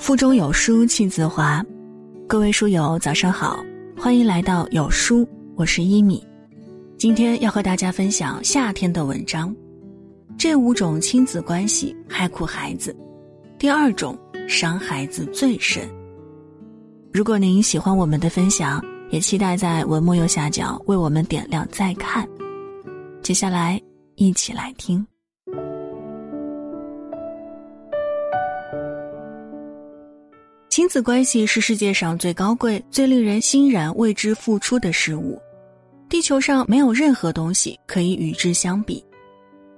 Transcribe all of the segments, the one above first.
腹中有书气自华，各位书友早上好，欢迎来到有书，我是一米。今天要和大家分享夏天的文章，这五种亲子关系害苦孩子，第二种伤孩子最深。如果您喜欢我们的分享，也期待在文末右下角为我们点亮再看。接下来一起来听。亲子关系是世界上最高贵、最令人欣然为之付出的事物。地球上没有任何东西可以与之相比，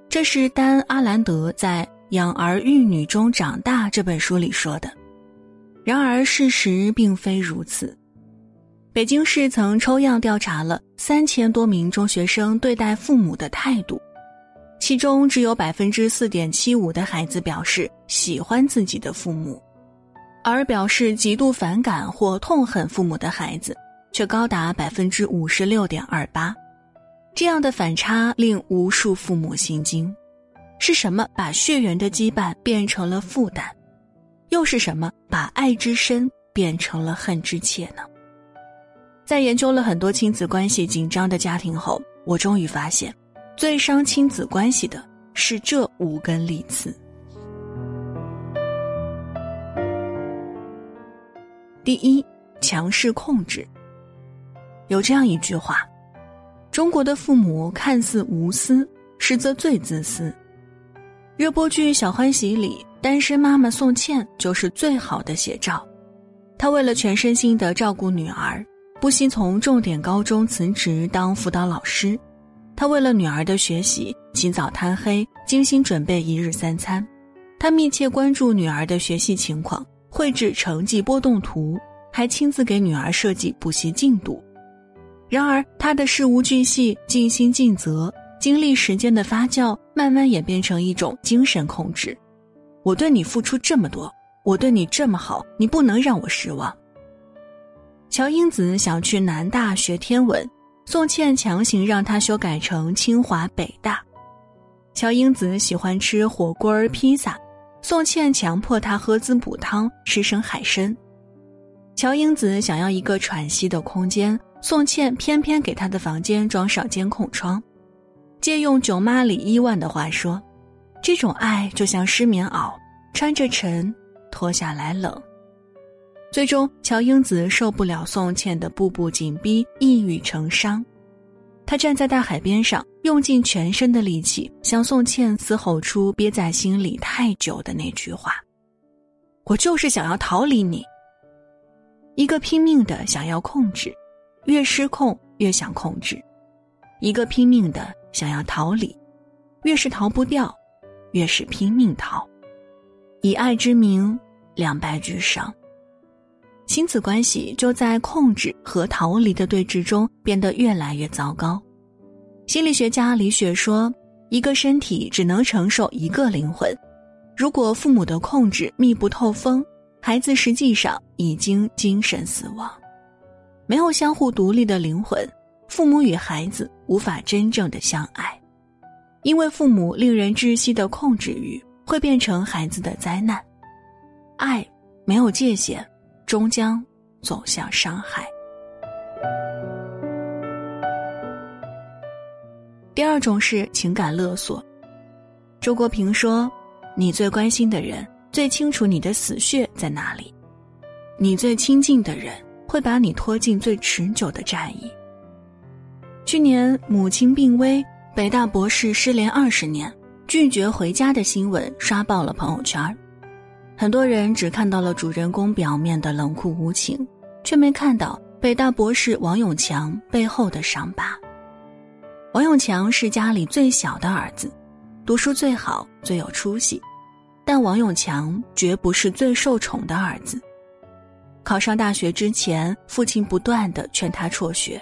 这是丹·阿兰德在《养儿育女中长大》这本书里说的。然而，事实并非如此。北京市曾抽样调查了三千多名中学生对待父母的态度，其中只有百分之四点七五的孩子表示喜欢自己的父母，而表示极度反感或痛恨父母的孩子。却高达百分之五十六点二八，这样的反差令无数父母心惊。是什么把血缘的羁绊变成了负担？又是什么把爱之深变成了恨之切呢？在研究了很多亲子关系紧张的家庭后，我终于发现，最伤亲子关系的是这五根利刺。第一，强势控制。有这样一句话：“中国的父母看似无私，实则最自私。”热播剧《小欢喜》里，单身妈妈宋茜就是最好的写照。她为了全身心的照顾女儿，不惜从重点高中辞职当辅导老师。她为了女儿的学习，起早贪黑，精心准备一日三餐。她密切关注女儿的学习情况，绘制成绩波动图，还亲自给女儿设计补习进度。然而，他的事无巨细、尽心尽责，经历时间的发酵，慢慢演变成一种精神控制。我对你付出这么多，我对你这么好，你不能让我失望。乔英子想去南大学天文，宋茜强行让他修改成清华北大。乔英子喜欢吃火锅儿、披萨，宋茜强迫他喝滋补汤、吃生海参。乔英子想要一个喘息的空间。宋茜偏偏给他的房间装上监控窗，借用囧妈里伊万的话说：“这种爱就像湿棉袄，穿着沉，脱下来冷。”最终，乔英子受不了宋茜的步步紧逼，一语成伤。他站在大海边上，用尽全身的力气向宋茜嘶吼出憋在心里太久的那句话：“我就是想要逃离你。”一个拼命的想要控制。越失控，越想控制；一个拼命的想要逃离，越是逃不掉，越是拼命逃。以爱之名，两败俱伤。亲子关系就在控制和逃离的对峙中变得越来越糟糕。心理学家李雪说：“一个身体只能承受一个灵魂。如果父母的控制密不透风，孩子实际上已经精神死亡。”没有相互独立的灵魂，父母与孩子无法真正的相爱，因为父母令人窒息的控制欲会变成孩子的灾难。爱没有界限，终将走向伤害。第二种是情感勒索。周国平说：“你最关心的人最清楚你的死穴在哪里，你最亲近的人。”会把你拖进最持久的战役。去年母亲病危，北大博士失联二十年，拒绝回家的新闻刷爆了朋友圈儿很多人只看到了主人公表面的冷酷无情，却没看到北大博士王永强背后的伤疤。王永强是家里最小的儿子，读书最好，最有出息，但王永强绝不是最受宠的儿子。考上大学之前，父亲不断的劝他辍学；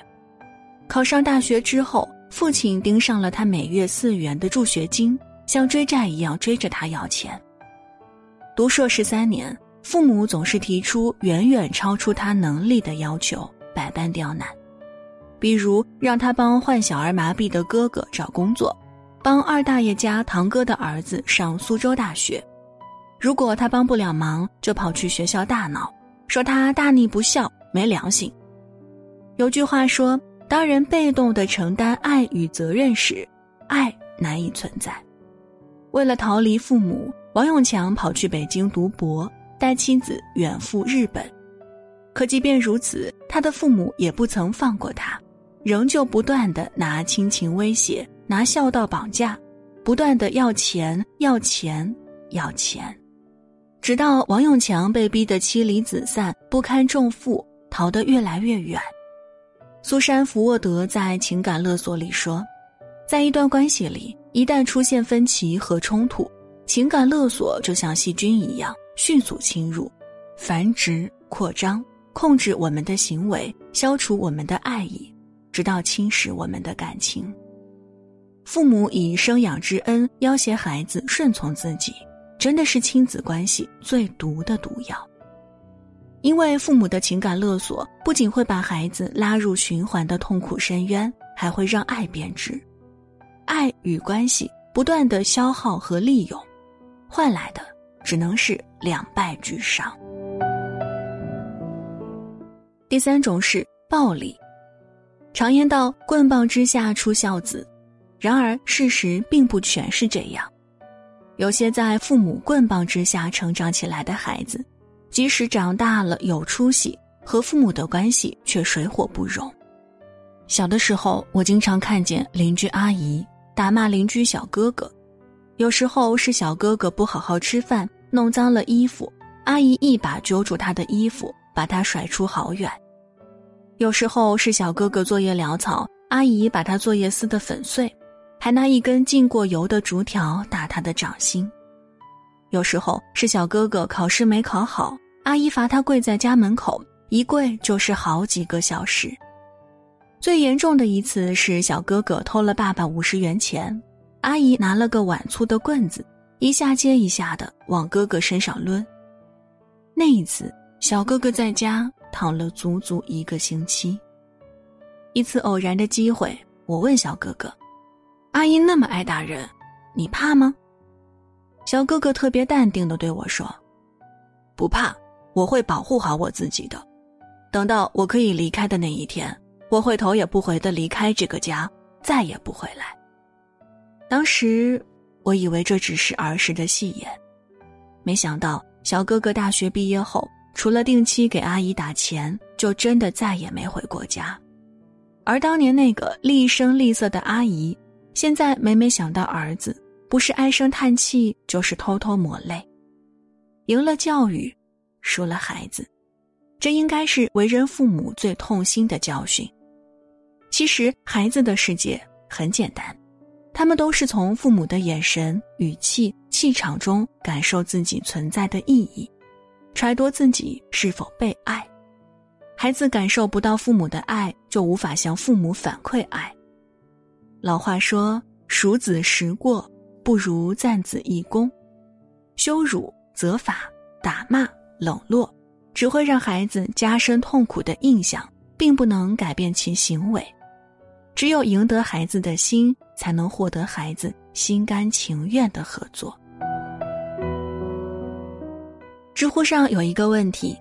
考上大学之后，父亲盯上了他每月四元的助学金，像追债一样追着他要钱。读硕士三年，父母总是提出远远超出他能力的要求，百般刁难，比如让他帮患小儿麻痹的哥哥找工作，帮二大爷家堂哥的儿子上苏州大学，如果他帮不了忙，就跑去学校大闹，说他大逆不孝、没良心。有句话说：“当人被动的承担爱与责任时，爱难以存在。”为了逃离父母，王永强跑去北京读博，带妻子远赴日本。可即便如此，他的父母也不曾放过他，仍旧不断的拿亲情威胁，拿孝道绑架，不断的要钱、要钱、要钱。直到王永强被逼得妻离子散、不堪重负，逃得越来越远。苏珊·福沃德在《情感勒索》里说，在一段关系里，一旦出现分歧和冲突，情感勒索就像细菌一样迅速侵入、繁殖、扩张，控制我们的行为，消除我们的爱意，直到侵蚀我们的感情。父母以生养之恩要挟孩子顺从自己。真的是亲子关系最毒的毒药，因为父母的情感勒索不仅会把孩子拉入循环的痛苦深渊，还会让爱变质，爱与关系不断的消耗和利用，换来的只能是两败俱伤。第三种是暴力，常言道“棍棒之下出孝子”，然而事实并不全是这样。有些在父母棍棒之下成长起来的孩子，即使长大了有出息，和父母的关系却水火不容。小的时候，我经常看见邻居阿姨打骂邻居小哥哥，有时候是小哥哥不好好吃饭，弄脏了衣服，阿姨一把揪住他的衣服，把他甩出好远；有时候是小哥哥作业潦草，阿姨把他作业撕得粉碎。还拿一根浸过油的竹条打他的掌心，有时候是小哥哥考试没考好，阿姨罚他跪在家门口，一跪就是好几个小时。最严重的一次是小哥哥偷了爸爸五十元钱，阿姨拿了个碗粗的棍子，一下接一下的往哥哥身上抡。那一次，小哥哥在家躺了足足一个星期。一次偶然的机会，我问小哥哥。阿姨那么爱打人，你怕吗？小哥哥特别淡定的对我说：“不怕，我会保护好我自己的。等到我可以离开的那一天，我会头也不回的离开这个家，再也不回来。”当时我以为这只是儿时的戏言，没想到小哥哥大学毕业后，除了定期给阿姨打钱，就真的再也没回过家。而当年那个厉声厉色的阿姨。现在每每想到儿子，不是唉声叹气，就是偷偷抹泪。赢了教育，输了孩子，这应该是为人父母最痛心的教训。其实孩子的世界很简单，他们都是从父母的眼神、语气、气场中感受自己存在的意义，揣度自己是否被爱。孩子感受不到父母的爱，就无法向父母反馈爱。老话说：“数子时过，不如赞子一功。”羞辱、责罚、打骂、冷落，只会让孩子加深痛苦的印象，并不能改变其行为。只有赢得孩子的心，才能获得孩子心甘情愿的合作。知乎上有一个问题：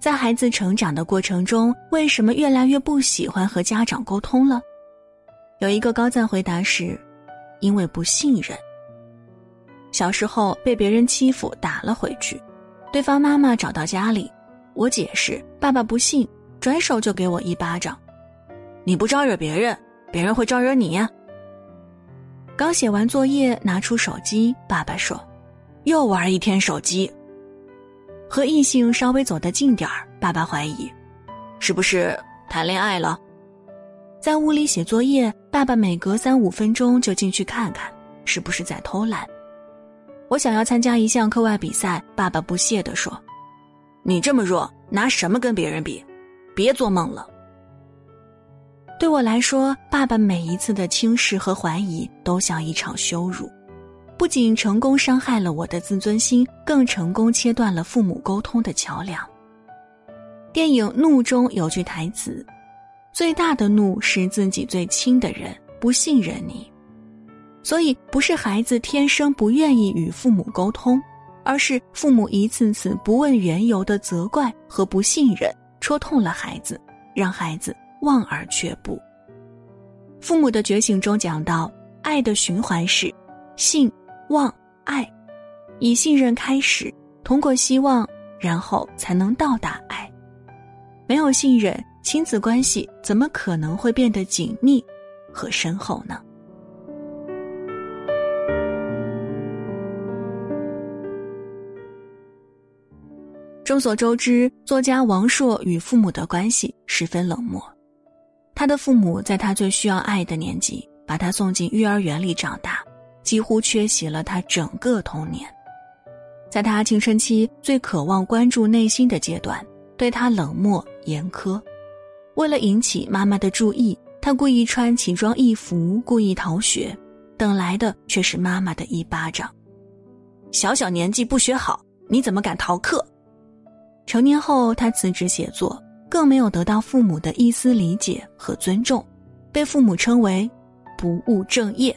在孩子成长的过程中，为什么越来越不喜欢和家长沟通了？有一个高赞回答是：“因为不信任。小时候被别人欺负，打了回去，对方妈妈找到家里，我解释，爸爸不信，转手就给我一巴掌。你不招惹别人，别人会招惹你呀。刚写完作业，拿出手机，爸爸说：又玩一天手机。和异性稍微走得近点儿，爸爸怀疑，是不是谈恋爱了？在屋里写作业，爸爸每隔三五分钟就进去看看，是不是在偷懒。我想要参加一项课外比赛，爸爸不屑地说：“你这么弱，拿什么跟别人比？别做梦了。”对我来说，爸爸每一次的轻视和怀疑都像一场羞辱，不仅成功伤害了我的自尊心，更成功切断了父母沟通的桥梁。电影《怒》中有句台词。最大的怒是自己最亲的人不信任你，所以不是孩子天生不愿意与父母沟通，而是父母一次次不问缘由的责怪和不信任，戳痛了孩子，让孩子望而却步。父母的觉醒中讲到，爱的循环是信、望、爱，以信任开始，通过希望，然后才能到达爱。没有信任，亲子关系怎么可能会变得紧密和深厚呢？众所周知，作家王朔与父母的关系十分冷漠。他的父母在他最需要爱的年纪，把他送进幼儿园里长大，几乎缺席了他整个童年。在他青春期最渴望关注内心的阶段，对他冷漠严苛。为了引起妈妈的注意，他故意穿奇装异服，故意逃学，等来的却是妈妈的一巴掌。小小年纪不学好，你怎么敢逃课？成年后，他辞职写作，更没有得到父母的一丝理解和尊重，被父母称为“不务正业”。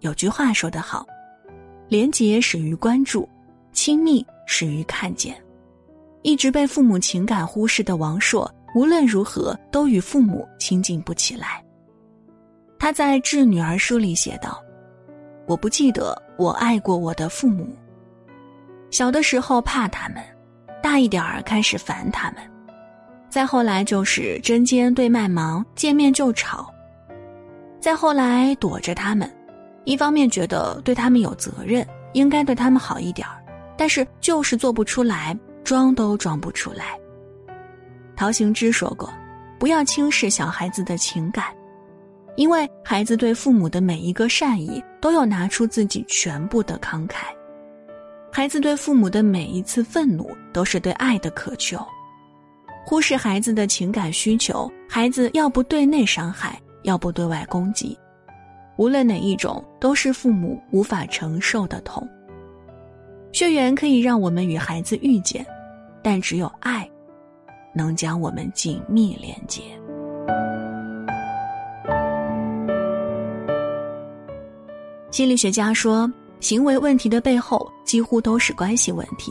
有句话说得好：“廉洁始于关注，亲密始于看见。”一直被父母情感忽视的王朔，无论如何都与父母亲近不起来。他在《致女儿书》里写道：“我不记得我爱过我的父母，小的时候怕他们。”大一点儿开始烦他们，再后来就是针尖对麦芒，见面就吵。再后来躲着他们，一方面觉得对他们有责任，应该对他们好一点儿，但是就是做不出来，装都装不出来。陶行知说过：“不要轻视小孩子的情感，因为孩子对父母的每一个善意，都要拿出自己全部的慷慨。”孩子对父母的每一次愤怒，都是对爱的渴求。忽视孩子的情感需求，孩子要不对内伤害，要不对外攻击，无论哪一种，都是父母无法承受的痛。血缘可以让我们与孩子遇见，但只有爱，能将我们紧密连接。心理学家说。行为问题的背后几乎都是关系问题，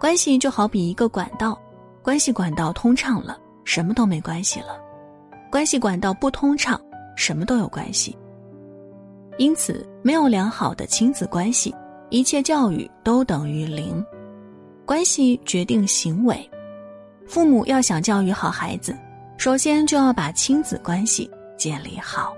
关系就好比一个管道，关系管道通畅了，什么都没关系了；关系管道不通畅，什么都有关系。因此，没有良好的亲子关系，一切教育都等于零。关系决定行为，父母要想教育好孩子，首先就要把亲子关系建立好。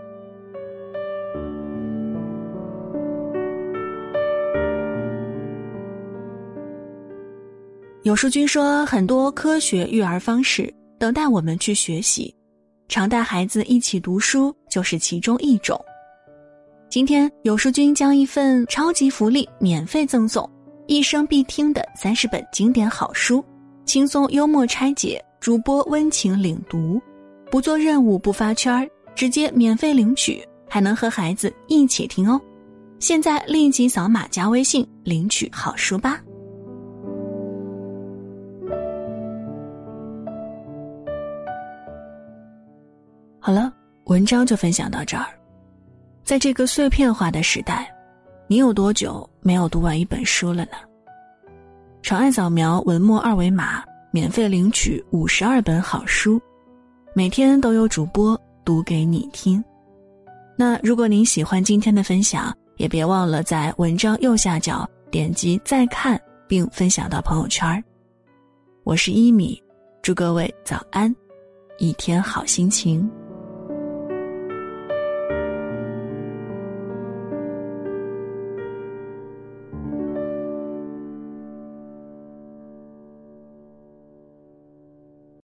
有书君说，很多科学育儿方式等待我们去学习，常带孩子一起读书就是其中一种。今天有书君将一份超级福利免费赠送，一生必听的三十本经典好书，轻松幽默拆解，主播温情领读，不做任务不发圈儿，直接免费领取，还能和孩子一起听哦。现在立即扫码加微信领取好书吧。好了，文章就分享到这儿。在这个碎片化的时代，你有多久没有读完一本书了呢？长按扫描文末二维码，免费领取五十二本好书，每天都有主播读给你听。那如果您喜欢今天的分享，也别忘了在文章右下角点击再看，并分享到朋友圈。我是一米，祝各位早安，一天好心情。